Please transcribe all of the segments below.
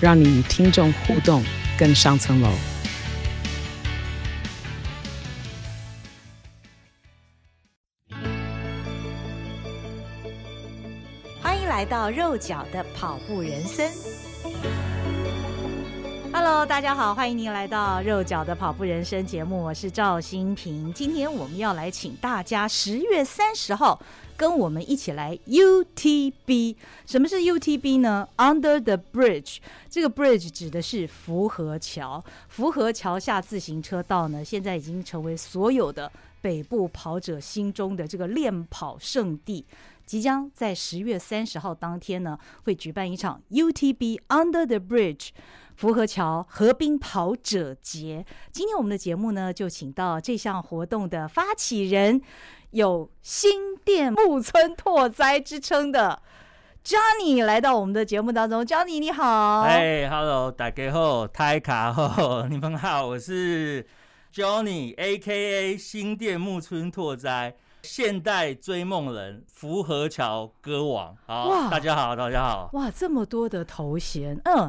让你与听众互动更上层楼。欢迎来到肉脚的跑步人生，Hello，大家好，欢迎您来到肉脚的跑步人生节目，我是赵新平。今天我们要来请大家十月三十号跟我们一起来 UTB。什么是 UTB 呢？Under the Bridge，这个 bridge 指的是福和桥。福和桥下自行车道呢，现在已经成为所有的北部跑者心中的这个练跑圣地。即将在十月三十号当天呢，会举办一场 UTB Under the Bridge 福和桥河滨跑者节。今天我们的节目呢，就请到这项活动的发起人，有新店木村拓哉之称的 Johnny 来到我们的节目当中。Johnny 你好，哎，Hello，大家好，泰卡好，你们好，我是 Johnny，A.K.A 新店木村拓哉。现代追梦人，福和桥歌王，好，大家好，大家好，哇，这么多的头衔，嗯，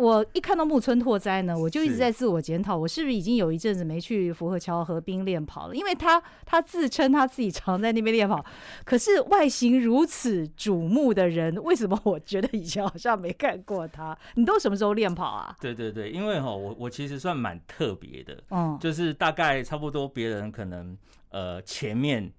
我一看到木村拓哉呢，我就一直在自我检讨，我是不是已经有一阵子没去福和桥河滨练跑了？因为他他自称他自己常在那边练跑，可是外形如此瞩目的人，为什么我觉得以前好像没看过他？你都什么时候练跑啊？对对对，因为哈，我我其实算蛮特别的，嗯，就是大概差不多别人可能呃前面。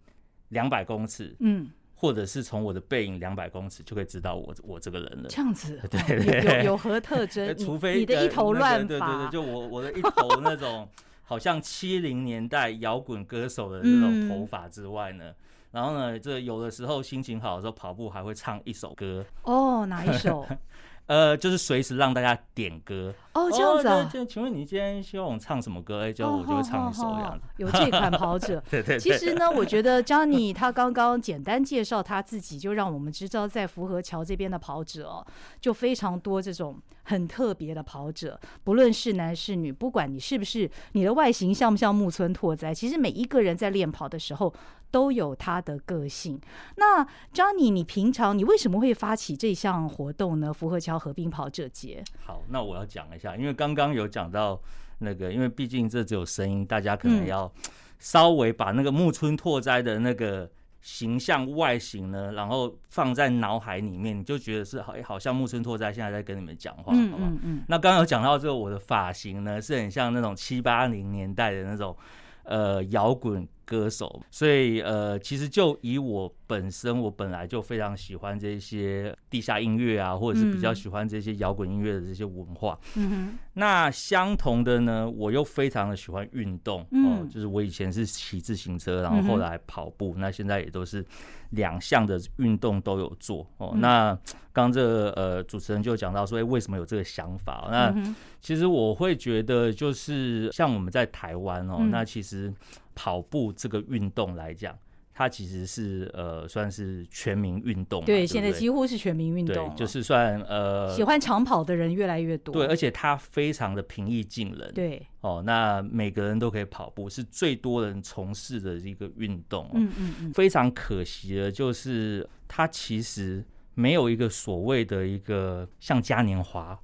两百公尺，嗯，或者是从我的背影两百公尺就可以知道我我这个人了。这样子，对对对，有有何特征？除非你的一头乱发，对对对，就我我的一头那种好像七零年代摇滚歌手的那种头发之外呢，然后呢，这有的时候心情好的时候跑步还会唱一首歌。哦，哪一首？呃，就是随时让大家点歌哦，这样子啊？就请问你今天希望我唱什么歌？哎，就我就会唱一首这样子。有这款跑者，对对。其实呢，我觉得 Johnny 他刚刚简单介绍他自己，就让我们知道在福和桥这边的跑者哦，就非常多这种很特别的跑者，不论是男是女，不管你是不是你的外形像不像木村拓哉，其实每一个人在练跑的时候。都有他的个性。那 Johnny，你平常你为什么会发起这项活动呢？福和桥合并跑者节。好，那我要讲一下，因为刚刚有讲到那个，因为毕竟这只有声音，大家可能要稍微把那个木村拓哉的那个形象外形呢，然后放在脑海里面，你就觉得是好，好像木村拓哉现在在跟你们讲话，好吧？嗯嗯。那刚刚有讲到，这个我的发型呢，是很像那种七八零年代的那种呃摇滚。歌手，所以呃，其实就以我本身，我本来就非常喜欢这些地下音乐啊，或者是比较喜欢这些摇滚音乐的这些文化。嗯。那相同的呢，我又非常的喜欢运动哦，就是我以前是骑自行车，然后后来跑步，那现在也都是两项的运动都有做哦。那刚这个呃主持人就讲到说，哎，为什么有这个想法？那其实我会觉得，就是像我们在台湾哦，那其实。跑步这个运动来讲，它其实是呃算是全民运动。对，对对现在几乎是全民运动。对，就是算呃喜欢长跑的人越来越多。对，而且它非常的平易近人。对，哦，那每个人都可以跑步，是最多人从事的一个运动。嗯嗯嗯。非常可惜的就是它其实没有一个所谓的一个像嘉年华。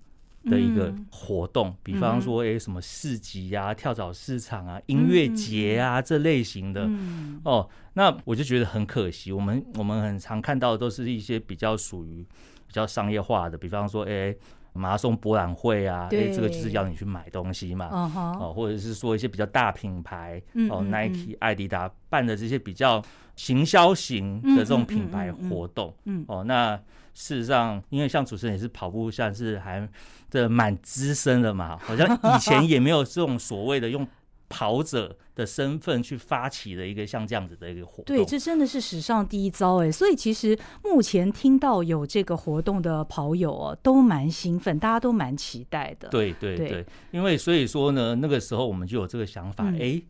的一个活动，比方说，哎，什么市集啊、跳蚤市场啊、音乐节啊这类型的，哦，那我就觉得很可惜。我们我们很常看到的都是一些比较属于比较商业化的，比方说，哎，马拉松博览会啊，哎，这个就是要你去买东西嘛，哦，或者是说一些比较大品牌，哦，Nike、艾迪达办的这些比较行销型的这种品牌活动，哦，那。事实上，因为像主持人也是跑步，算是还这蛮资深的嘛，好像以前也没有这种所谓的用跑者的身份去发起的一个像这样子的一个活动。对，这真的是史上第一遭哎！所以其实目前听到有这个活动的跑友哦，都蛮兴奋，大家都蛮期待的。对对对，对，因为所以说呢，那个时候我们就有这个想法，哎、嗯。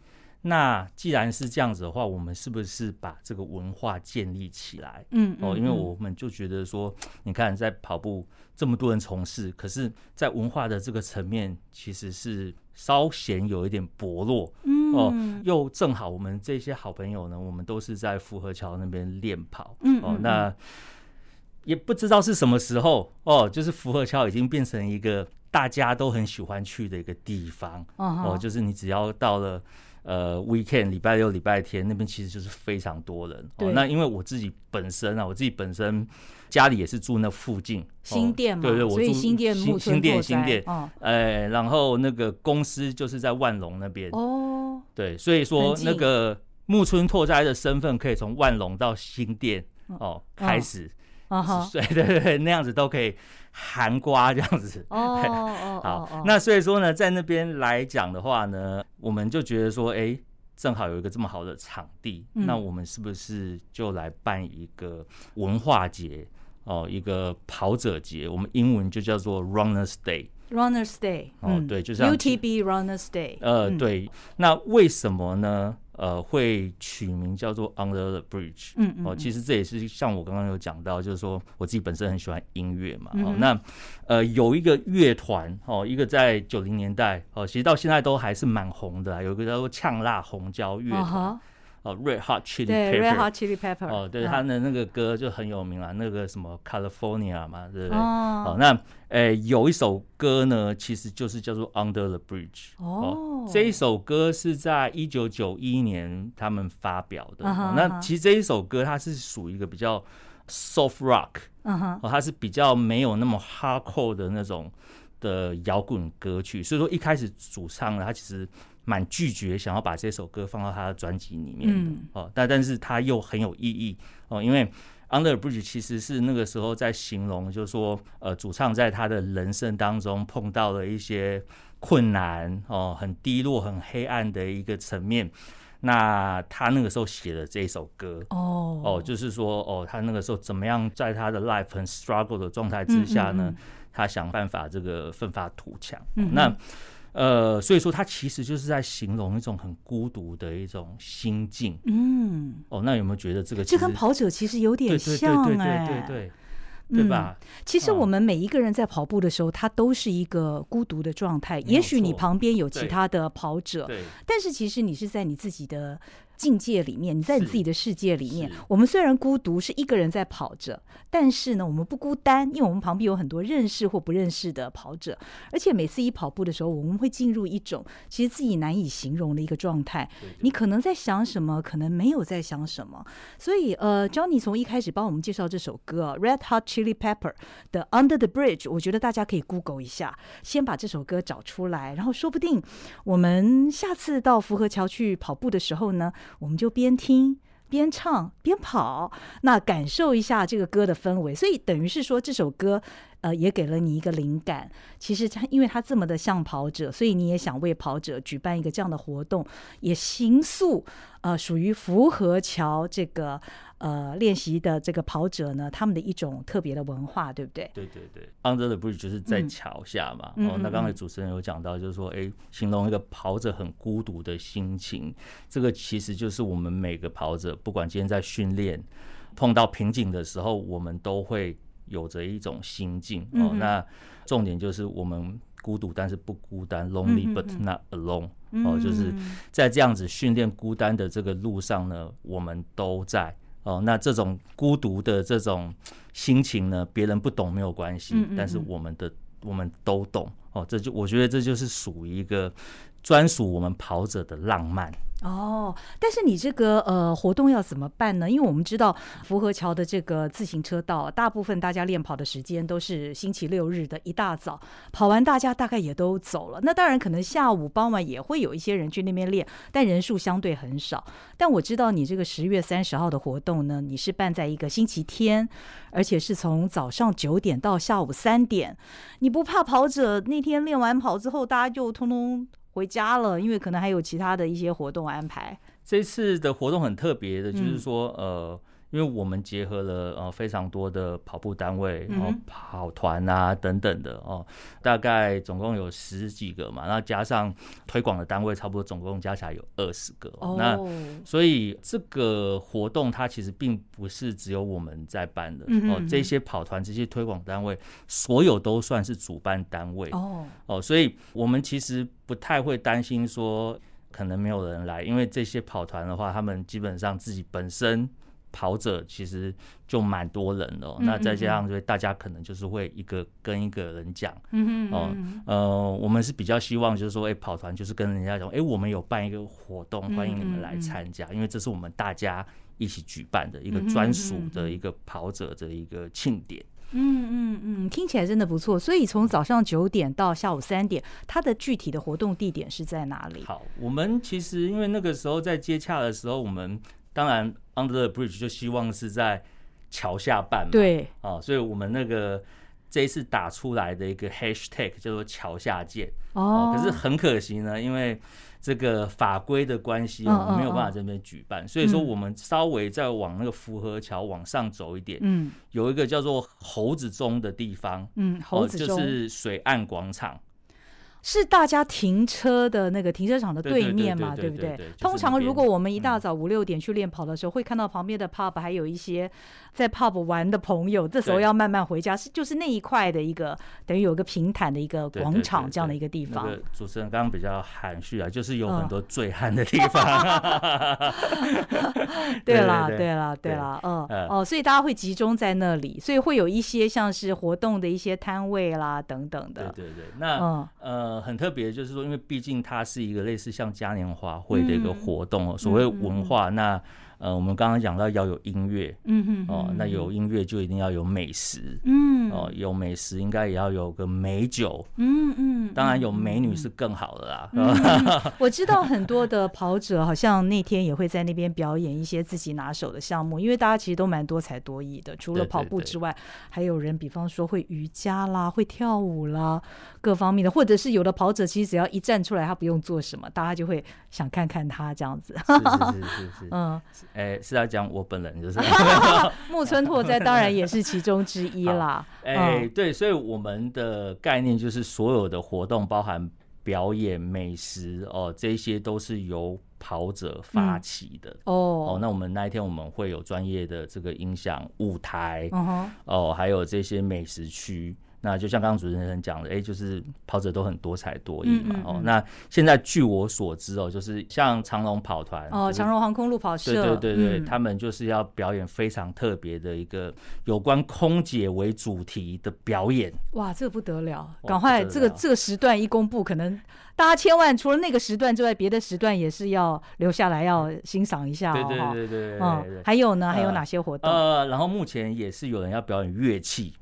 那既然是这样子的话，我们是不是把这个文化建立起来？嗯，嗯，哦，因为我们就觉得说，你看在跑步这么多人从事，可是，在文化的这个层面，其实是稍显有一点薄弱。嗯，哦，又正好我们这些好朋友呢，我们都是在福和桥那边练跑。嗯，哦，那也不知道是什么时候哦，就是福和桥已经变成一个大家都很喜欢去的一个地方。哦，就是你只要到了。呃，weekend 礼拜六、礼拜天那边其实就是非常多人。哦，那因为我自己本身啊，我自己本身家里也是住那附近新店嘛，对对，我住新店新店新店。哦，哎，然后那个公司就是在万隆那边。哦，对，所以说那个木村拓哉的身份可以从万隆到新店哦开始。啊哈，对对对，那样子都可以含瓜这样子。哦哦好，那所以说呢，在那边来讲的话呢，我们就觉得说，哎，正好有一个这么好的场地，那我们是不是就来办一个文化节哦，一个跑者节？我们英文就叫做 Runners Day。Runners Day。哦，对，就是 UTB Runners Day。呃，对，那为什么呢？呃，会取名叫做 Under the Bridge，嗯，嗯，哦，其实这也是像我刚刚有讲到，就是说我自己本身很喜欢音乐嘛，哦，那呃有一个乐团哦，一个在九零年代哦，其实到现在都还是蛮红的，有一个叫做呛辣红椒乐团。哦，Red Hot Chili Pepper，对，Red Hot Chili Pepper，哦，对，他的那个歌就很有名了，那个什么 California 嘛，对不对？哦，那诶有一首歌呢，其实就是叫做 Under the Bridge。哦，这一首歌是在一九九一年他们发表的。那其实这一首歌它是属于一个比较 soft rock，哦，它是比较没有那么 hardcore 的那种的摇滚歌曲，所以说一开始主唱呢，他其实。蛮拒绝想要把这首歌放到他的专辑里面的哦，但但是他又很有意义哦，因为《Under Bridge》其实是那个时候在形容，就是说呃，主唱在他的人生当中碰到了一些困难哦，很低落、很黑暗的一个层面。那他那个时候写的这首歌哦哦，就是说哦，他那个时候怎么样在他的 life 很 struggle 的状态之下呢，他想办法这个奋发图强。那呃，所以说他其实就是在形容一种很孤独的一种心境。嗯，哦，那有没有觉得这个这跟跑者其实有点像？哎，对对对对对，对，对，对吧？其实我们每一个人在跑步的时候，他都是一个孤独的状态。也许你旁边有其他的跑者，对，但是其实你是在你自己的。境界里面，你在你自己的世界里面。我们虽然孤独，是一个人在跑着，但是呢，我们不孤单，因为我们旁边有很多认识或不认识的跑者。而且每次一跑步的时候，我们会进入一种其实自己难以形容的一个状态。你可能在想什么，可能没有在想什么。所以，呃，Johnny 从一开始帮我们介绍这首歌，Red Hot Chili Pepper 的 Under the Bridge，我觉得大家可以 Google 一下，先把这首歌找出来，然后说不定我们下次到福和桥去跑步的时候呢。我们就边听边唱边跑，那感受一下这个歌的氛围。所以等于是说，这首歌呃也给了你一个灵感。其实他因为他这么的像跑者，所以你也想为跑者举办一个这样的活动，也形塑呃属于符合桥这个。呃，练习的这个跑者呢，他们的一种特别的文化，对不对？对对对，Under the Bridge 就是在桥下嘛。嗯、哦，那刚才主持人有讲到，就是说，哎，形容一个跑者很孤独的心情，这个其实就是我们每个跑者，不管今天在训练碰到瓶颈的时候，我们都会有着一种心境。哦，嗯、那重点就是我们孤独，但是不孤单，lonely but not alone。哦，就是在这样子训练孤单的这个路上呢，我们都在。哦，那这种孤独的这种心情呢，别人不懂没有关系，但是我们的我们都懂。哦，这就我觉得这就是属于一个专属我们跑者的浪漫。哦，但是你这个呃活动要怎么办呢？因为我们知道福和桥的这个自行车道，大部分大家练跑的时间都是星期六日的一大早，跑完大家大概也都走了。那当然可能下午傍晚也会有一些人去那边练，但人数相对很少。但我知道你这个十月三十号的活动呢，你是办在一个星期天，而且是从早上九点到下午三点。你不怕跑者那天练完跑之后，大家就通通回家了，因为可能还有其他的一些活动安排。这次的活动很特别的，就是说，嗯、呃。因为我们结合了呃非常多的跑步单位，然后、嗯、跑团啊等等的哦，大概总共有十几个嘛，那加上推广的单位，差不多总共加起来有二十个。哦、那所以这个活动它其实并不是只有我们在办的哦，这些跑团、这些推广单位，所有都算是主办单位哦哦，所以我们其实不太会担心说可能没有人来，因为这些跑团的话，他们基本上自己本身。跑者其实就蛮多人的，那再加上，所以大家可能就是会一个跟一个人讲，嗯哦，呃，我们是比较希望就是说，哎，跑团就是跟人家讲，哎，我们有办一个活动，欢迎你们来参加，因为这是我们大家一起举办的一个专属的一个跑者的一个庆典。嗯嗯嗯，听起来真的不错。所以从早上九点到下午三点，它的具体的活动地点是在哪里？好，我们其实因为那个时候在接洽的时候，我们。当然，Under the Bridge 就希望是在桥下办嘛。对，哦，所以我们那个这一次打出来的一个 Hashtag 叫做“桥下见”。哦，可是很可惜呢，因为这个法规的关系，我们没有办法在这边举办。所以说，我们稍微再往那个福和桥往上走一点，嗯，有一个叫做猴子中的地方，嗯，猴子中就是水岸广场。是大家停车的那个停车场的对面嘛，对不对？通常如果我们一大早五六点去练跑的时候，会看到旁边的 pub 还有一些在 pub 玩的朋友，这时候要慢慢回家，是就是那一块的一个等于有一个平坦的一个广场这样的一个地方。主持人刚刚比较含蓄啊，就是有很多醉汉的地方。对啦，对啦，对啦，嗯哦，所以大家会集中在那里，所以会有一些像是活动的一些摊位啦等等的。对对对，那嗯呃。很特别，就是说，因为毕竟它是一个类似像嘉年华会的一个活动哦。嗯、所谓文化，嗯、那呃，我们刚刚讲到要有音乐，嗯哼，哼，哦，那有音乐就一定要有美食，嗯，哦，有美食应该也要有个美酒，嗯嗯，当然有美女是更好的啦。嗯嗯、我知道很多的跑者好像那天也会在那边表演一些自己拿手的项目，因为大家其实都蛮多才多艺的，除了跑步之外，还有人比方说会瑜伽啦，会跳舞啦。各方面的，或者是有的跑者，其实只要一站出来，他不用做什么，大家就会想看看他这样子。是是是是是，嗯，是要讲我本人就是 木村拓哉，当然也是其中之一啦。哎、欸，对，所以我们的概念就是所有的活动，包含表演、美食哦，这些都是由跑者发起的。嗯、哦哦，那我们那一天我们会有专业的这个音响舞台，哦，还有这些美食区。那就像刚刚主持人讲的，哎、欸，就是跑者都很多才多艺嘛。嗯嗯嗯哦，那现在据我所知哦，就是像长隆跑团哦，长荣航空路跑社，对对对对，嗯、他们就是要表演非常特别的一个有关空姐为主题的表演。哇，这个不得了！赶快，这个这个时段一公布，可能大家千万除了那个时段之外，别的时段也是要留下来要欣赏一下。哦。对对对对对，对，嗯，还有呢？还有哪些活动？呃，然后目前也是有人要表演乐器。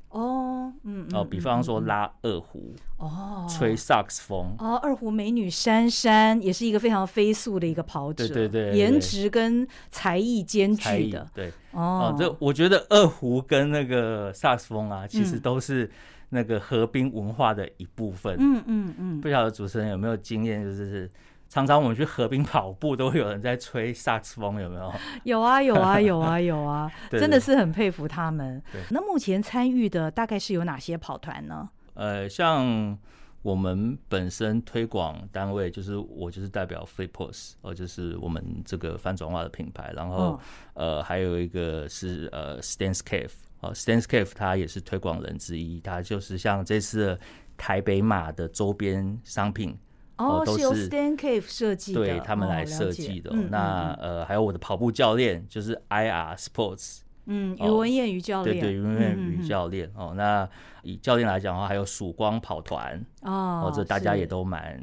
哦，嗯，哦，比方说拉二胡，哦，吹萨克斯风，哦，二胡美女珊珊也是一个非常飞速的一个跑者，对对对，颜值跟才艺兼具的，对，哦，这我觉得二胡跟那个萨克斯风啊，其实都是那个河滨文化的一部分，嗯嗯嗯，不晓得主持人有没有经验，就是。常常我们去河边跑步，都会有人在吹萨克斯风，有没有？有啊，有啊，有啊，有啊，真的是很佩服他们。对，那目前参与的大概是有哪些跑团呢？呃，像我们本身推广单位，就是我就是代表 Flipos，呃，就是我们这个翻转化的品牌。然后，哦、呃，还有一个是呃 Stance Cave，哦，Stance Cave 它也是推广人之一，它就是像这次台北马的周边商品。哦，都是由 Stan Cave 设计的，对他们来设计的。那呃，还有我的跑步教练就是 IR Sports，嗯，余文艳余教练，对对，余文艳余教练。哦，那以教练来讲的话，还有曙光跑团，哦，这大家也都蛮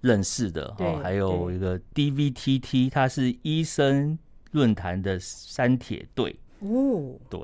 认识的。哦，还有一个 DVTT，它是医生论坛的三铁队。哦，对。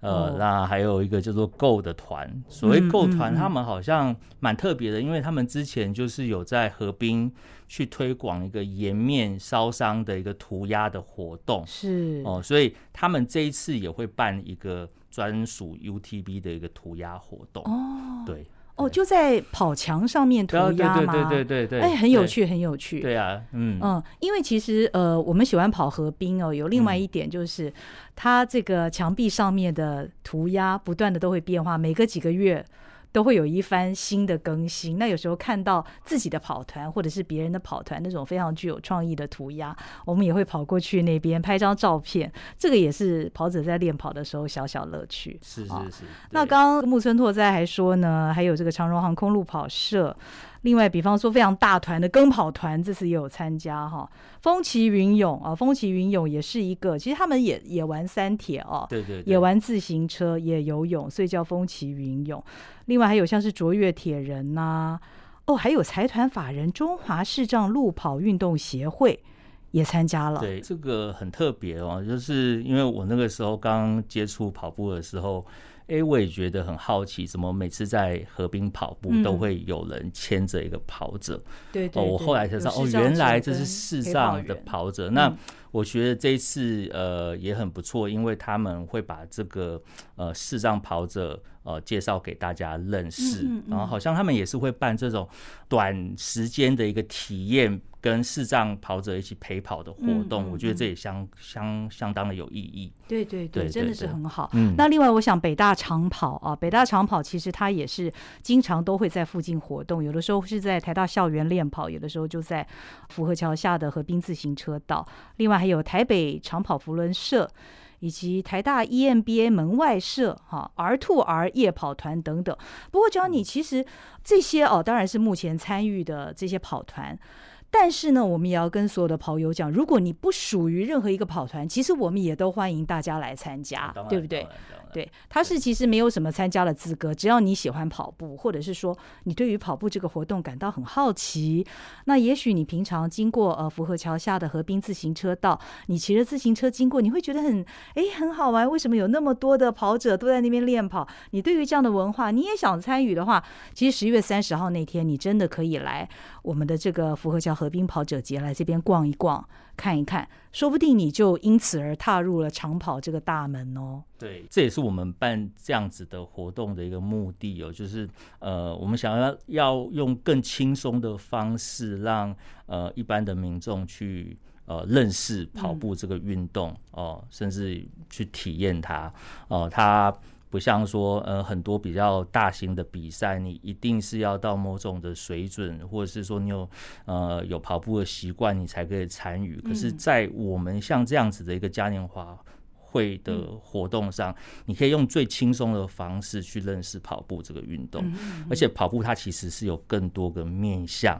呃，那还有一个叫做 Go 的团，所谓 Go 团，他们好像蛮特别的，因为他们之前就是有在河滨去推广一个颜面烧伤的一个涂鸦的活动，是哦，所以他们这一次也会办一个专属 UTB 的一个涂鸦活动哦，对。哦，就在跑墙上面涂鸦吗？对对对对对，哎，很有趣，很有趣。对啊，嗯嗯，因为其实呃，我们喜欢跑河滨哦，有另外一点就是，嗯、它这个墙壁上面的涂鸦不断的都会变化，每隔几个月。都会有一番新的更新。那有时候看到自己的跑团或者是别人的跑团那种非常具有创意的涂鸦，我们也会跑过去那边拍张照片。这个也是跑者在练跑的时候小小乐趣。是是是。那刚刚木村拓哉还说呢，还有这个长荣航空路跑社。另外，比方说非常大团的跟跑团，这次也有参加哈。风起云涌啊，风起云涌也是一个，其实他们也也玩三铁哦，对对，也玩自行车，也游泳，所以叫风起云涌。另外还有像是卓越铁人呐、啊，哦，还有财团法人中华视障路跑运动协会也参加了。对，这个很特别哦，就是因为我那个时候刚接触跑步的时候。哎，我也觉得很好奇，怎么每次在河边跑步都会有人牵着一个跑者？嗯、对，对，对，哦，我后来才知道，哦，原来这是世上的跑者。那我觉得这一次呃也很不错，因为他们会把这个呃视障跑者呃介绍给大家认识，嗯嗯嗯，然后好像他们也是会办这种短时间的一个体验。跟视障跑者一起陪跑的活动，嗯嗯嗯、我觉得这也相相相当的有意义。对对对，对对对真的是很好。嗯，那另外我想北大长跑啊，北大长跑其实它也是经常都会在附近活动，有的时候是在台大校园练跑，有的时候就在府河桥下的河滨自行车道。另外还有台北长跑扶轮社，以及台大 EMBA 门外社哈 R to R 夜跑团等等。不过，Johnny 其实这些哦，当然是目前参与的这些跑团。但是呢，我们也要跟所有的跑友讲，如果你不属于任何一个跑团，其实我们也都欢迎大家来参加，对不对？对，他是其实没有什么参加的资格，只要你喜欢跑步，或者是说你对于跑步这个活动感到很好奇，那也许你平常经过呃福和桥下的河滨自行车道，你骑着自行车经过，你会觉得很哎很好玩。为什么有那么多的跑者都在那边练跑？你对于这样的文化，你也想参与的话，其实十一月三十号那天，你真的可以来我们的这个福和桥河滨跑者节来这边逛一逛。看一看，说不定你就因此而踏入了长跑这个大门哦。对，这也是我们办这样子的活动的一个目的哦，就是呃，我们想要要用更轻松的方式让，让呃一般的民众去呃认识跑步这个运动哦，呃，甚至去体验它哦，呃，它。不像说，呃，很多比较大型的比赛，你一定是要到某种的水准，或者是说你有，呃，有跑步的习惯，你才可以参与。可是，在我们像这样子的一个嘉年华会的活动上，你可以用最轻松的方式去认识跑步这个运动，而且跑步它其实是有更多个面向，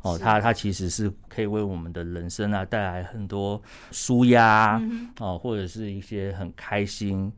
哦，它它其实是可以为我们的人生啊带来很多舒压，哦，或者是一些很开心。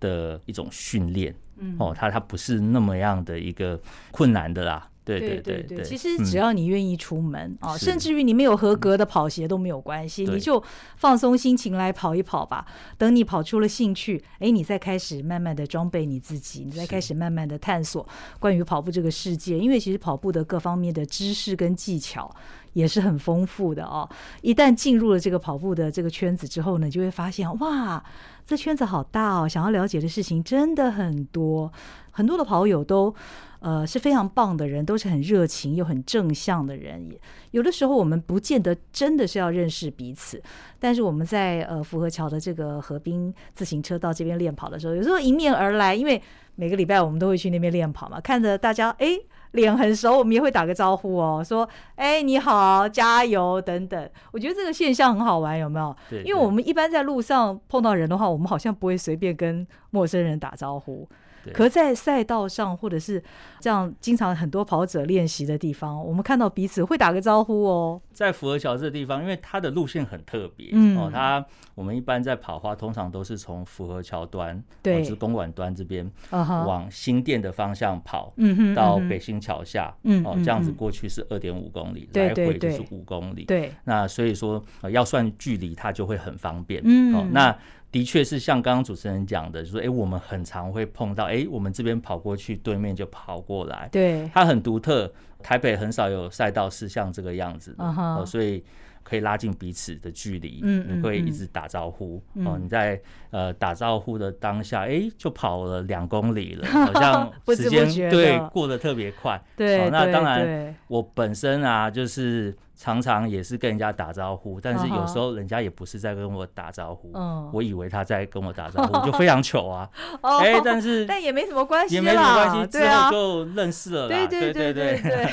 的一种训练，嗯，哦，它它不是那么样的一个困难的啦，对对对对，其实只要你愿意出门啊，甚至于你没有合格的跑鞋都没有关系，你就放松心情来跑一跑吧。等你跑出了兴趣，哎，你再开始慢慢的装备你自己，你再开始慢慢的探索关于跑步这个世界，因为其实跑步的各方面的知识跟技巧也是很丰富的哦。一旦进入了这个跑步的这个圈子之后呢，就会发现哇。这圈子好大哦，想要了解的事情真的很多，很多的跑友都，呃，是非常棒的人，都是很热情又很正向的人。也有的时候我们不见得真的是要认识彼此，但是我们在呃福和桥的这个河滨自行车道这边练跑的时候，有时候迎面而来，因为每个礼拜我们都会去那边练跑嘛，看着大家哎。脸很熟，我们也会打个招呼哦，说：“哎，你好，加油等等。”我觉得这个现象很好玩，有没有？对，因为我们一般在路上碰到人的话，我们好像不会随便跟陌生人打招呼。可在赛道上，或者是这样经常很多跑者练习的地方，我们看到彼此会打个招呼哦。在福和桥这个地方，因为它的路线很特别，嗯，哦，它我们一般在跑花，通常都是从福和桥端，对，就是公馆端这边，往新店的方向跑，嗯哼，到北新桥下，嗯，哦，这样子过去是二点五公里，来回就是五公里，对。那所以说要算距离，它就会很方便，嗯，哦，那。的确是像刚刚主持人讲的，就是说，哎，我们很常会碰到，哎，我们这边跑过去，对面就跑过来，对，它很独特，台北很少有赛道是像这个样子的，uh huh. 所以可以拉近彼此的距离，嗯，你会一直打招呼，嗯、哦，你在呃打招呼的当下，哎、欸，就跑了两公里了，好像时间对过得特别快，对、哦，那当然我本身啊就是。常常也是跟人家打招呼，但是有时候人家也不是在跟我打招呼，哦、我以为他在跟我打招呼，哦、就非常糗啊！哎、欸，但是但也没什么关系，也没什么关系，之后就认识了啦。对对对对对。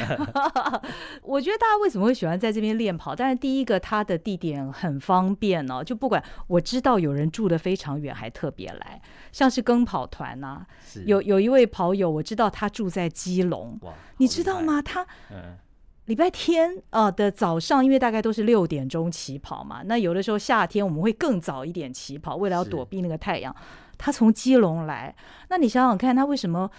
我觉得大家为什么会喜欢在这边练跑？但是第一个，它的地点很方便哦，就不管我知道有人住的非常远，还特别来，像是跟跑团呐、啊，有有一位跑友，我知道他住在基隆，哇，你知道吗？他嗯。礼拜天啊的早上，因为大概都是六点钟起跑嘛，那有的时候夏天我们会更早一点起跑，为了要躲避那个太阳。他从基隆来，那你想想看，他为什么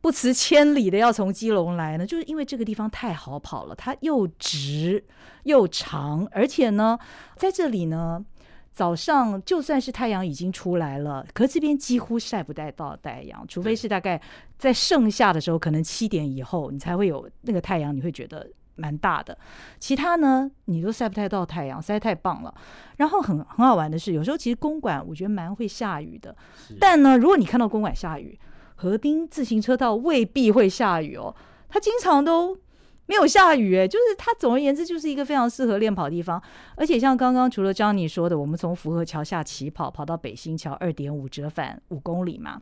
不辞千里的要从基隆来呢？就是。因为这个地方太好跑了，它又直又长，而且呢，在这里呢，早上就算是。太阳已经出来了，可这边几乎晒不带到太阳，除非是。大概在盛夏的时候，可能七点以后你才会有那个太阳，你会觉得。蛮大的，其他呢，你都晒不太到太阳，实在太棒了。然后很很好玩的是，有时候其实公馆我觉得蛮会下雨的，但呢，如果你看到公馆下雨，河滨自行车道未必会下雨哦，它经常都没有下雨，诶，就是它总而言之就是一个非常适合练跑的地方。而且像刚刚除了 Johnny 说的，我们从福和桥下起跑，跑到北新桥二点五折返五公里嘛。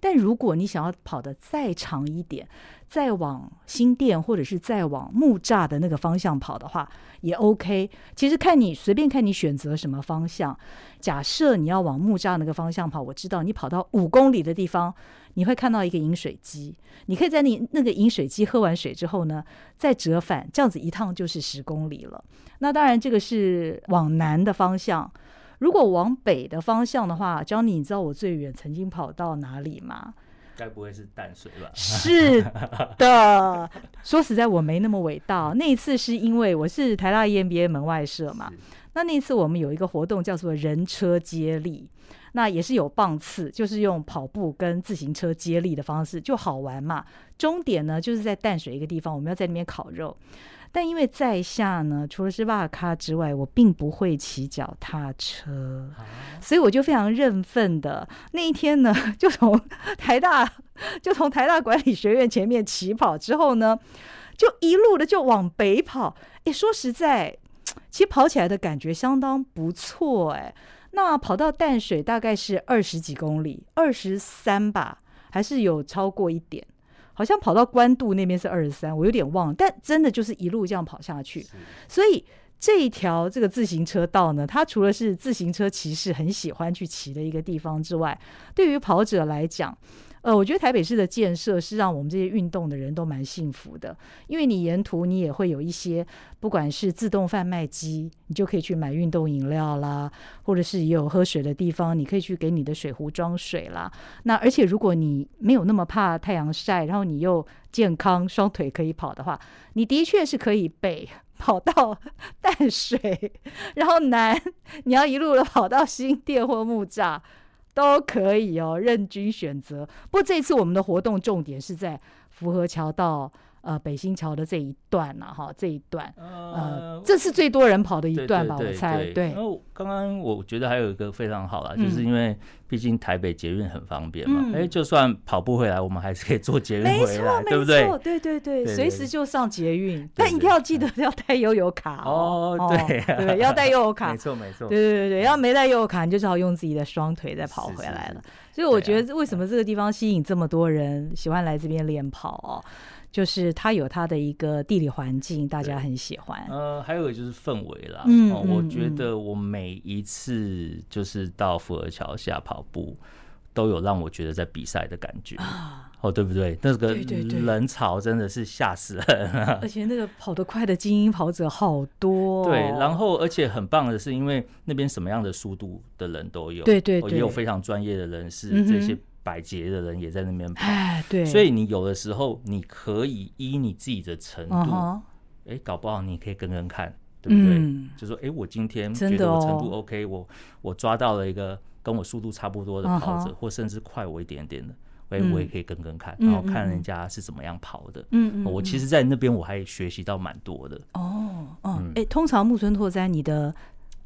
但如果你想要跑得再长一点，再往新店或者是再往木栅的那个方向跑的话，也 OK。其实看你随便看你选择什么方向。假设你要往木栅那个方向跑，我知道你跑到五公里的地方，你会看到一个饮水机。你可以在你那个饮水机喝完水之后呢，再折返，这样子一趟就是十公里了。那当然，这个是往南的方向。如果往北的方向的话，JONY，你知道我最远曾经跑到哪里吗？该不会是淡水吧？是的，说实在，我没那么伟大。那一次是因为我是台大 EMBA 门外社嘛，那那一次我们有一个活动叫做人车接力，那也是有棒次，就是用跑步跟自行车接力的方式，就好玩嘛。终点呢，就是在淡水一个地方，我们要在那边烤肉。但因为在下呢，除了是哇咖之外，我并不会骑脚踏车，所以我就非常认份的那一天呢，就从台大就从台大管理学院前面起跑之后呢，就一路的就往北跑。哎，说实在，其实跑起来的感觉相当不错。哎，那跑到淡水大概是二十几公里，二十三吧，还是有超过一点。好像跑到官渡那边是二十三，我有点忘了，但真的就是一路这样跑下去。所以这一条这个自行车道呢，它除了是自行车骑士很喜欢去骑的一个地方之外，对于跑者来讲，呃，我觉得台北市的建设是让我们这些运动的人都蛮幸福的，因为你沿途你也会有一些，不管是自动贩卖机，你就可以去买运动饮料啦，或者是有喝水的地方，你可以去给你的水壶装水啦。那而且如果你没有那么怕太阳晒，然后你又健康，双腿可以跑的话，你的确是可以被跑到淡水，然后南 你要一路的跑到新店或木栅。都可以哦，任君选择。不过这次我们的活动重点是在福和桥到呃北新桥的这一段呐，哈，这一段呃，这是最多人跑的一段吧？我猜对。然后刚刚我觉得还有一个非常好啦，就是因为毕竟台北捷运很方便嘛，哎，就算跑步回来，我们还是可以坐捷运回来，对不对？对对对，随时就上捷运，但一定要记得要带悠游卡哦。对对，要带悠游卡，没错没错。对对对对，要没带悠游卡，你就只好用自己的双腿再跑回来了。所以我觉得为什么这个地方吸引这么多人喜欢来这边练跑哦？就是它有它的一个地理环境，大家很喜欢。呃，还有就是氛围啦。嗯，哦，我觉得我每一次就是到福尔桥下跑步，都有让我觉得在比赛的感觉。啊，哦，对不对？那个人潮真的是吓死人。而且那个跑得快的精英跑者好多。对，然后而且很棒的是，因为那边什么样的速度的人都有。对对对，也有非常专业的人士，这些。百捷的人也在那边跑，哎，对，所以你有的时候你可以依你自己的程度，哎，搞不好你可以跟跟看，对不对？就说，哎，我今天觉得我程度 OK，我我抓到了一个跟我速度差不多的跑者，或甚至快我一点点的，哎，我也可以跟跟看，然后看人家是怎么样跑的。嗯嗯，我其实，在那边我还学习到蛮多的。哦，哦，嗯，哎，通常木村拓哉，你的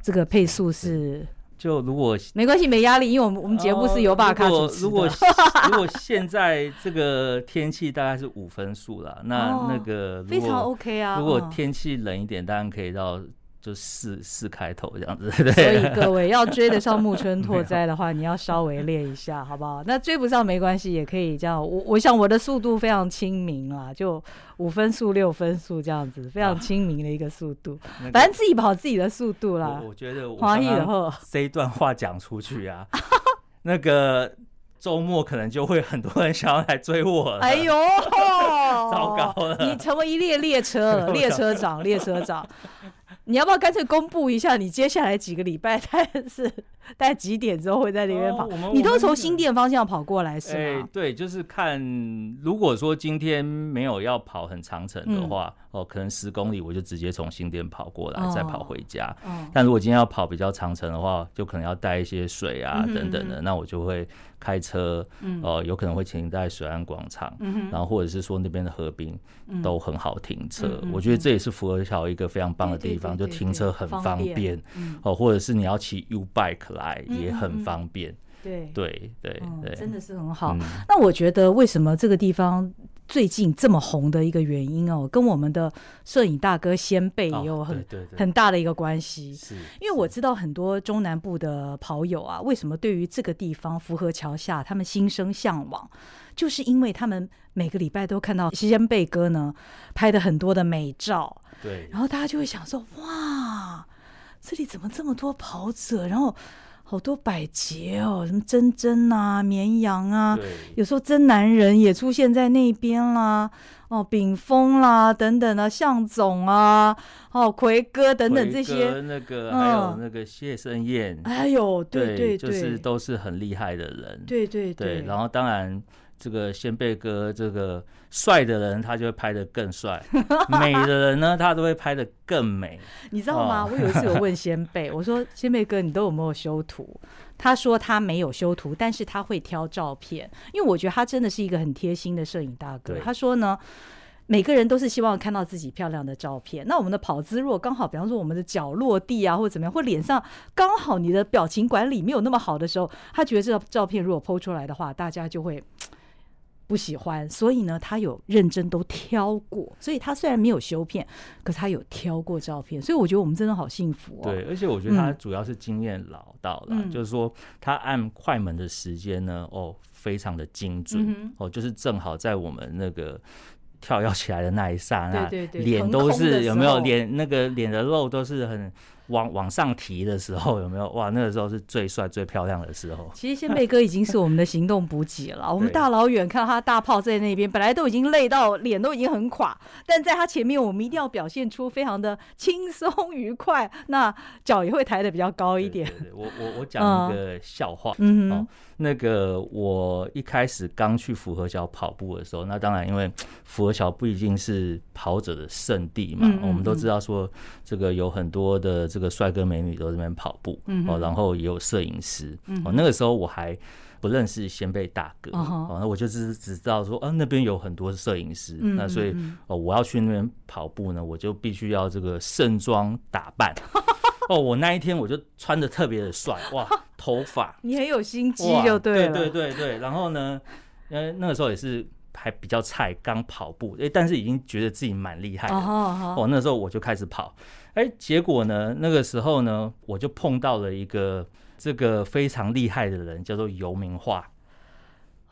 这个配速是？就如果没关系，没压力，因为我们我们节目是由爸卡主持的。如果 如果现在这个天气大概是五分数了，那那个非常 OK 啊。如果天气冷一点，当然可以到。就四四开头这样子，对。所以各位要追得上木村 拓哉的话，你要稍微练一下，好不好？那追不上没关系，也可以这样。我我想我的速度非常亲民啦，就五分速、六分速这样子，非常亲民的一个速度。反正自己跑自己的速度啦。我觉得华裔的话，这一段话讲出去啊，那个周末可能就会很多人想要来追我了。哎呦，糟糕了！你成为一列列车了，列车长，列车长。你要不要干脆公布一下，你接下来几个礼拜大概是大概几点之后会在那边跑？哦、你都从新店方向跑过来是吗？欸、对，就是看如果说今天没有要跑很长程的话，嗯、哦，可能十公里我就直接从新店跑过来，哦、再跑回家。哦、但如果今天要跑比较长程的话，就可能要带一些水啊等等的，嗯、那我就会开车，嗯、呃，有可能会停在水岸广场，嗯、然后或者是说那边的河滨都很好停车。嗯、我觉得这也是福和桥一个非常棒的地方。就停车很方便，哦，或者是你要骑 U bike 来也很方便，对对对对，真的是很好。那我觉得为什么这个地方最近这么红的一个原因哦，跟我们的摄影大哥先辈也有很很大的一个关系。是，因为我知道很多中南部的跑友啊，为什么对于这个地方福和桥下他们心生向往，就是因为他们每个礼拜都看到先辈哥呢拍的很多的美照。对，然后大家就会想说：哇，这里怎么这么多跑者？然后好多百节哦，什么珍珍啊、绵羊啊，有时候真男人也出现在那边啦，哦，炳峰啦等等啊，向总啊，哦，奎哥等等这些，那个、嗯、还有那个谢生燕，哎呦，对对就是都是很厉害的人，对对对，对，然后当然。这个先辈哥，这个帅的人他就会拍的更帅，美的人呢，他都会拍的更美。你知道吗？哦、我有一次有问先辈，我说先辈哥，你都有没有修图？他说他没有修图，但是他会挑照片，因为我觉得他真的是一个很贴心的摄影大哥。他说呢，每个人都是希望看到自己漂亮的照片。那我们的跑姿如果刚好，比方说我们的脚落地啊，或者怎么样，或脸上刚好你的表情管理没有那么好的时候，他觉得这张照片如果 PO 出来的话，大家就会。不喜欢，所以呢，他有认真都挑过，所以他虽然没有修片，可是他有挑过照片，所以我觉得我们真的好幸福哦。对，而且我觉得他主要是经验老道了，嗯、就是说他按快门的时间呢，哦，非常的精准，嗯、哦，就是正好在我们那个跳跃起来的那一刹那，脸都是有没有脸那个脸的肉都是很。往往上提的时候 有没有哇？那个时候是最帅最漂亮的时候。其实仙贝哥已经是我们的行动补给了。我们大老远看他大炮在那边，本来都已经累到脸都已经很垮，但在他前面，我们一定要表现出非常的轻松愉快，那脚也会抬得比较高一点。我我我讲一个笑话。嗯哼。那个我一开始刚去府河桥跑步的时候，那当然因为府河桥不一定是跑者的圣地嘛，我们都知道说这个有很多的这个帅哥美女都在这边跑步，哦，然后也有摄影师，哦，那个时候我还不认识先辈大哥，哦，那我就只只知道说，啊，那边有很多摄影师，那所以哦，我要去那边跑步呢，我就必须要这个盛装打扮。哦，我那一天我就穿的特别的帅哇，头发你很有心机就对了，对对对对。然后呢，呃，那个时候也是还比较菜，刚跑步，哎，但是已经觉得自己蛮厉害的。哦，那时候我就开始跑，哎，结果呢，那个时候呢，我就碰到了一个这个非常厉害的人，叫做游明化。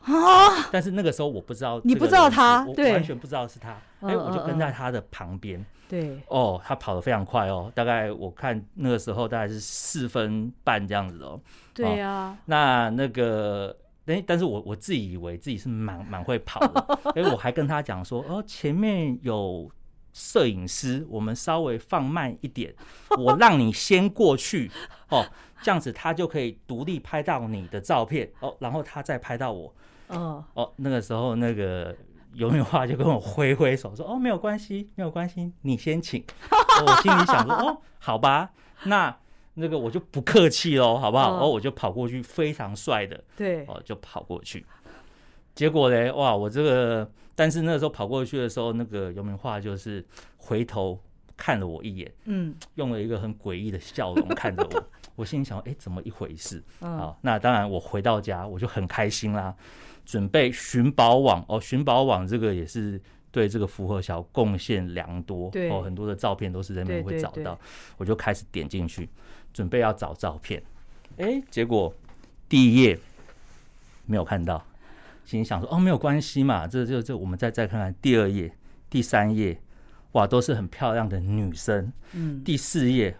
啊！但是那个时候我不知道，你不知道他，我完全不知道是他。哎，我就跟在他的旁边。对，哦，他跑得非常快哦，大概我看那个时候大概是四分半这样子哦。对呀。那那个，哎，但是我我自己以为自己是蛮蛮会跑的，哎，我还跟他讲说，哦，前面有摄影师，我们稍微放慢一点，我让你先过去哦，这样子他就可以独立拍到你的照片哦，然后他再拍到我。哦哦，那个时候那个游明华就跟我挥挥手说：“哦，没有关系，没有关系，你先请。”我心里想说：“哦，好吧，那那个我就不客气喽，好不好？”哦，我就跑过去，非常帅的，对，哦，就跑过去。结果嘞，哇，我这个，但是那个时候跑过去的时候，那个游明化就是回头看了我一眼，嗯，用了一个很诡异的笑容看着我。我心里想，哎、欸，怎么一回事？嗯、好，那当然，我回到家我就很开心啦，准备寻宝网哦，寻宝网这个也是对这个福和桥贡献良多，对哦，很多的照片都是人们会找到，我就开始点进去，准备要找照片，哎、欸，结果第一页没有看到，心想说，哦，没有关系嘛，这这这，我们再再看看第二页、第三页，哇，都是很漂亮的女生，嗯，第四页。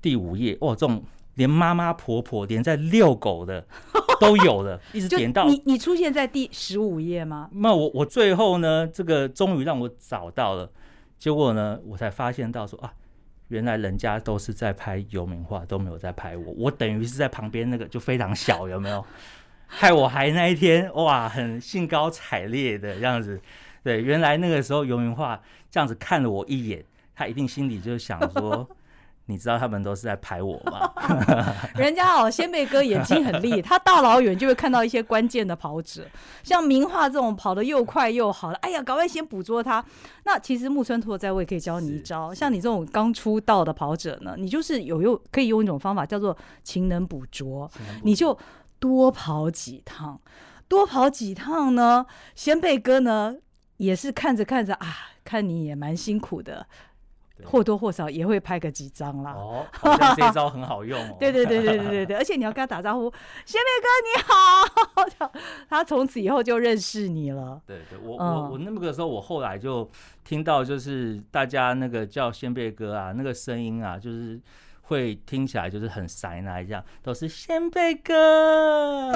第五页哇，这种连妈妈婆婆连在遛狗的 都有了，一直点到你。你出现在第十五页吗？那我我最后呢，这个终于让我找到了，结果呢，我才发现到说啊，原来人家都是在拍游明化，都没有在拍我，我等于是在旁边那个就非常小，有没有？害我还那一天哇，很兴高采烈的这样子。对，原来那个时候游明化这样子看了我一眼，他一定心里就想说。你知道他们都是在排我吗？人家哦，先辈哥眼睛很利，他大老远就会看到一些关键的跑者，像明画这种跑得又快又好的，哎呀，赶快先捕捉他。那其实木村拓哉我也可以教你一招，像你这种刚出道的跑者呢，你就是有用可以用一种方法叫做勤能捕捉，你就多跑几趟，多跑几趟呢，仙贝哥呢也是看着看着啊，看你也蛮辛苦的。或多或少也会拍个几张啦。哦，好像这招很好用哦。对对对对对对对，而且你要跟他打招呼，仙贝哥你好，他从此以后就认识你了。对对，我我我那个时候，我后来就听到，就是大家那个叫仙贝哥啊，那个声音啊，就是。会听起来就是很塞奶一样，都是仙贝哥，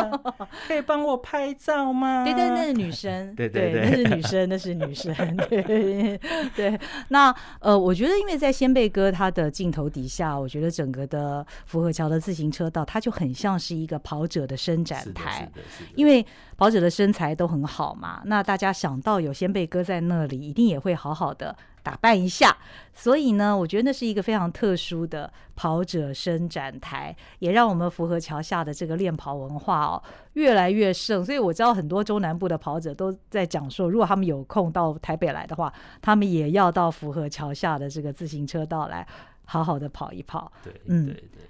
可以帮我拍照吗？对对，那是女生，对对对，那是女生，那是女生，对对。那呃，我觉得因为在仙贝哥他的镜头底下，我觉得整个的福和桥的自行车道，它就很像是一个跑者的伸展台，因为跑者的身材都很好嘛，那大家想到有仙贝哥在那里，一定也会好好的。打扮一下，所以呢，我觉得那是一个非常特殊的跑者伸展台，也让我们符合桥下的这个练跑文化哦越来越盛。所以我知道很多中南部的跑者都在讲说，如果他们有空到台北来的话，他们也要到符合桥下的这个自行车道来好好的跑一跑。对，嗯，对对。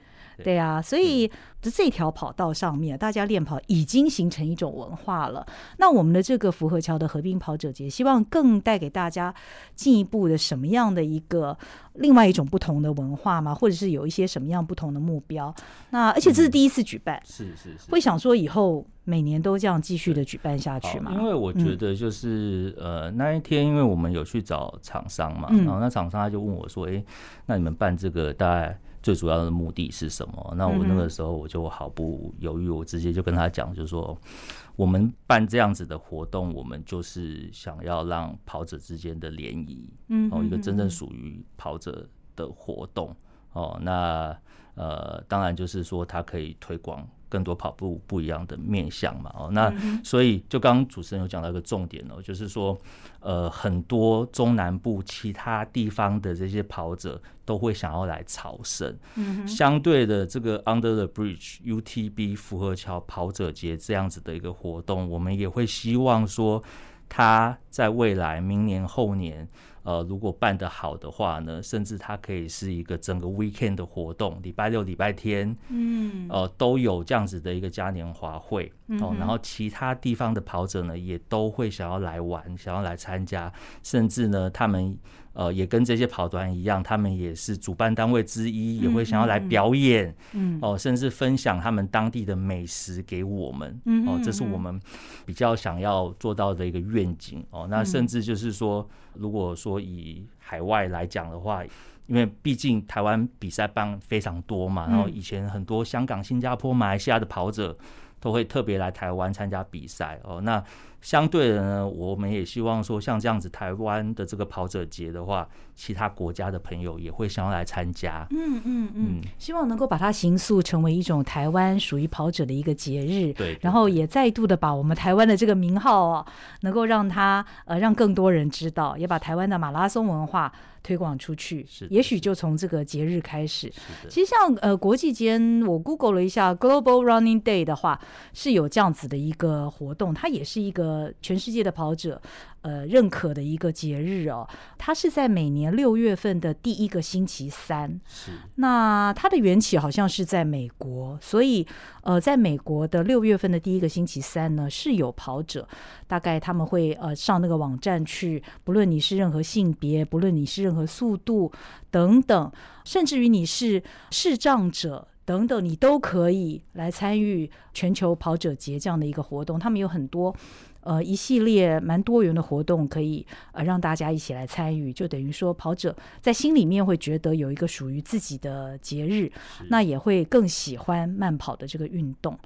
对啊，所以这条跑道上面，大家练跑已经形成一种文化了。那我们的这个福和桥的合并跑者节，希望更带给大家进一步的什么样的一个另外一种不同的文化吗？或者是有一些什么样不同的目标？那而且这是第一次举办，是是是，会想说以后每年都这样继续的举办下去吗？因为我觉得就是、嗯、呃那一天，因为我们有去找厂商嘛，然后那厂商他就问我说：“哎，那你们办这个大概？”最主要的目的是什么？那我那个时候我就毫不犹豫，我直接就跟他讲，就是说，我们办这样子的活动，我们就是想要让跑者之间的联谊，嗯，哦，一个真正属于跑者的活动，哦，那呃，当然就是说，它可以推广。更多跑步不一样的面向嘛，哦，那所以就刚刚主持人有讲到一个重点哦，就是说，呃，很多中南部其他地方的这些跑者都会想要来朝圣。嗯，相对的，这个 Under the Bridge UTB 福和桥跑者节这样子的一个活动，我们也会希望说，他在未来明年后年。呃，如果办得好的话呢，甚至它可以是一个整个 weekend 的活动，礼拜六、礼拜天，嗯，呃，都有这样子的一个嘉年华会哦。然后其他地方的跑者呢，也都会想要来玩，想要来参加，甚至呢，他们呃也跟这些跑团一样，他们也是主办单位之一，也会想要来表演，嗯，哦，甚至分享他们当地的美食给我们，嗯哦，这是我们比较想要做到的一个愿景哦。那甚至就是说。如果说以海外来讲的话，因为毕竟台湾比赛办非常多嘛，然后以前很多香港、新加坡、马来西亚的跑者都会特别来台湾参加比赛哦。那相对的呢，我们也希望说，像这样子台湾的这个跑者节的话，其他国家的朋友也会想要来参加。嗯嗯嗯，希望能够把它形塑成为一种台湾属于跑者的一个节日。对，然后也再度的把我们台湾的这个名号哦，能够让它呃让更多人知道，也把台湾的马拉松文化推广出去。是，也许就从这个节日开始。其实像呃国际间，我 Google 了一下 Global Running Day 的话，是有这样子的一个活动，它也是一个全世界的跑者。呃认可的一个节日哦。它是在每年六月份的第一个星期三。是。那它的缘起好像是在美国，所以呃，在美国的六月份的第一个星期三呢，是有跑者，大概他们会呃上那个网站去，不论你是任何性别，不论你是任何速度等等，甚至于你是视障者。等等，你都可以来参与全球跑者节这样的一个活动。他们有很多呃一系列蛮多元的活动，可以呃让大家一起来参与。就等于说，跑者在心里面会觉得有一个属于自己的节日，那也会更喜欢慢跑的这个运动。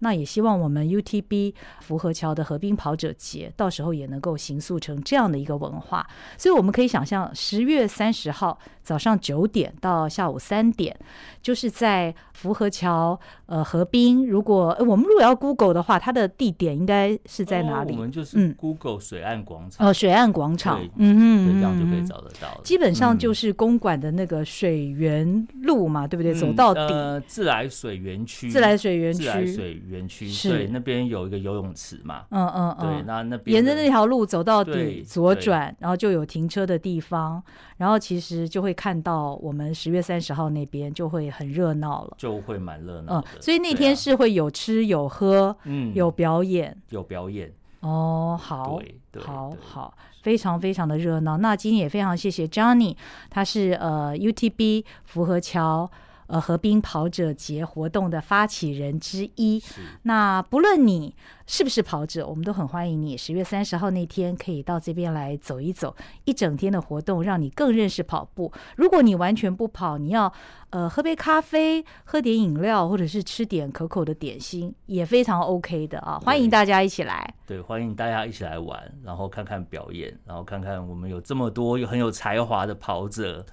那也希望我们 UTB 福和桥的河滨跑者节到时候也能够形塑成这样的一个文化。所以我们可以想象，十月三十号早上九点到下午三点，就是在福和桥呃河滨。如果我们如果要 Google 的话，它的地点应该是在哪里？哦、我们就是 Google 水岸广场。哦，水岸广场，嗯嗯，这样就可以找得到。基本上就是公馆的那个水源路嘛，嗯、对不对？走到底。呃，自来水园区。自来水园区。自来水园区是对，那边有一个游泳池嘛，嗯嗯嗯，对，那那边沿着那条路走到底，左转，然后就有停车的地方，然后其实就会看到我们十月三十号那边就会很热闹了，就会蛮热闹嗯，所以那天是会有吃有喝，嗯，有表演，有表演哦，好，好好，非常非常的热闹。那今天也非常谢谢 Johnny，他是呃 UTB 福和桥。呃，河滨跑者节活动的发起人之一。那不论你是不是跑者，我们都很欢迎你。十月三十号那天可以到这边来走一走，一整天的活动让你更认识跑步。如果你完全不跑，你要呃喝杯咖啡、喝点饮料，或者是吃点可口的点心，也非常 OK 的啊！欢迎大家一起来。对，欢迎大家一起来玩，然后看看表演，然后看看我们有这么多有很有才华的跑者。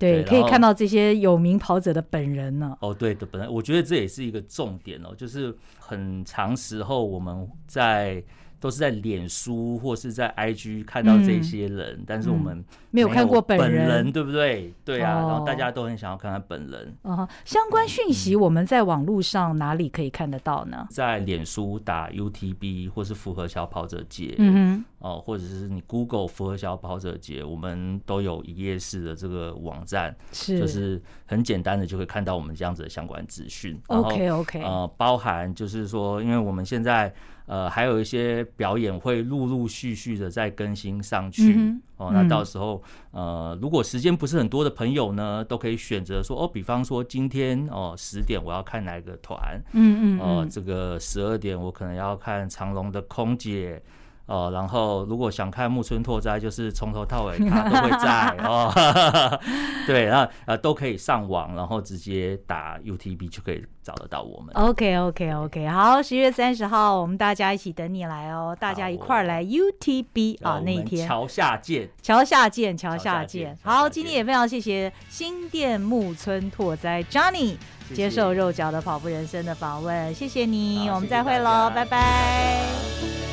对，可以看到这些有名跑者的本人呢。哦，对的，本人，我觉得这也是一个重点哦，就是很长时候我们在。都是在脸书或是在 IG 看到这些人，嗯、但是我们没有看过本人，本人对不对？对啊，哦、然后大家都很想要看看本人。哦，相关讯息我们在网络上哪里可以看得到呢？在脸书打 UTB 或是符合小跑者节，嗯哼，哦，或者是你 Google 符合小跑者节，我们都有一页式的这个网站，是就是很简单的就会看到我们这样子的相关资讯。OK OK，呃，包含就是说，因为我们现在。呃，还有一些表演会陆陆续续的再更新上去、嗯、哦。那到时候，呃，如果时间不是很多的朋友呢，都可以选择说哦，比方说今天哦十点我要看哪一个团，嗯，嗯嗯，哦，这个十二点我可能要看长隆的空姐。哦，然后如果想看木村拓哉，就是从头到尾他都会在 哦。对，然后呃都可以上网，然后直接打 UTB 就可以找得到我们。OK OK OK，好，十月三十号我们大家一起等你来哦，大家一块儿来 UTB 啊那一天。桥下见，桥下见，桥下见。好，今天也非常谢谢新店木村拓哉 Johnny 接受肉脚的跑步人生的访问，谢谢你，我们再会喽，拜拜。